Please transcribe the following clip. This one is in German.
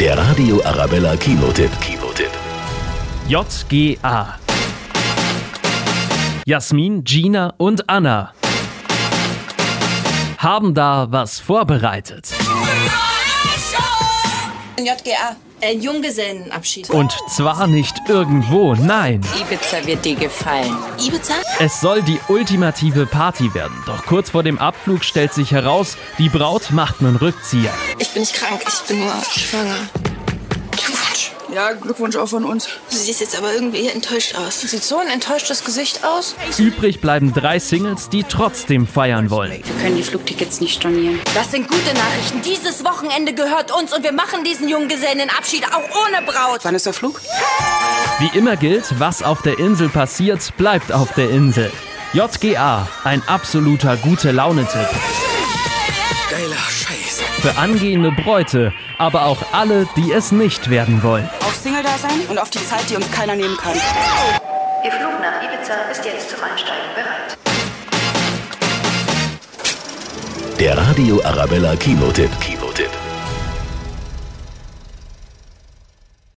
Der Radio Arabella Kinotipp. Kinotipp. JGA. Jasmin, Gina und Anna haben da was vorbereitet. JGA. Ein Junggesellenabschied. Und zwar nicht irgendwo, nein. Ibiza wird dir gefallen. Ibiza? Es soll die ultimative Party werden. Doch kurz vor dem Abflug stellt sich heraus, die Braut macht einen Rückzieher. Ich bin nicht krank, ich bin nur schwanger. Glückwunsch. Ja, Glückwunsch auch von uns. Du siehst jetzt aber irgendwie enttäuscht aus. Sieht so ein enttäuschtes Gesicht aus. Übrig bleiben drei Singles, die trotzdem feiern wollen. Wir können die Flugtickets nicht stornieren. Das sind gute Nachrichten. Dieses Wochenende gehört uns und wir machen diesen Junggesellenabschied auch ohne Braut. Wann ist der Flug? Wie immer gilt, was auf der Insel passiert, bleibt auf der Insel. JGA, ein absoluter gute Laune-Tipp. Geiler Scheiß. Für angehende Bräute, aber auch alle, die es nicht werden wollen. Auf Single-Dasein und auf die Zeit, die uns keiner nehmen kann. Ihr Flug nach Ibiza ist jetzt zum Einsteigen bereit. Der Radio Arabella Kinotipp. Kinotipp.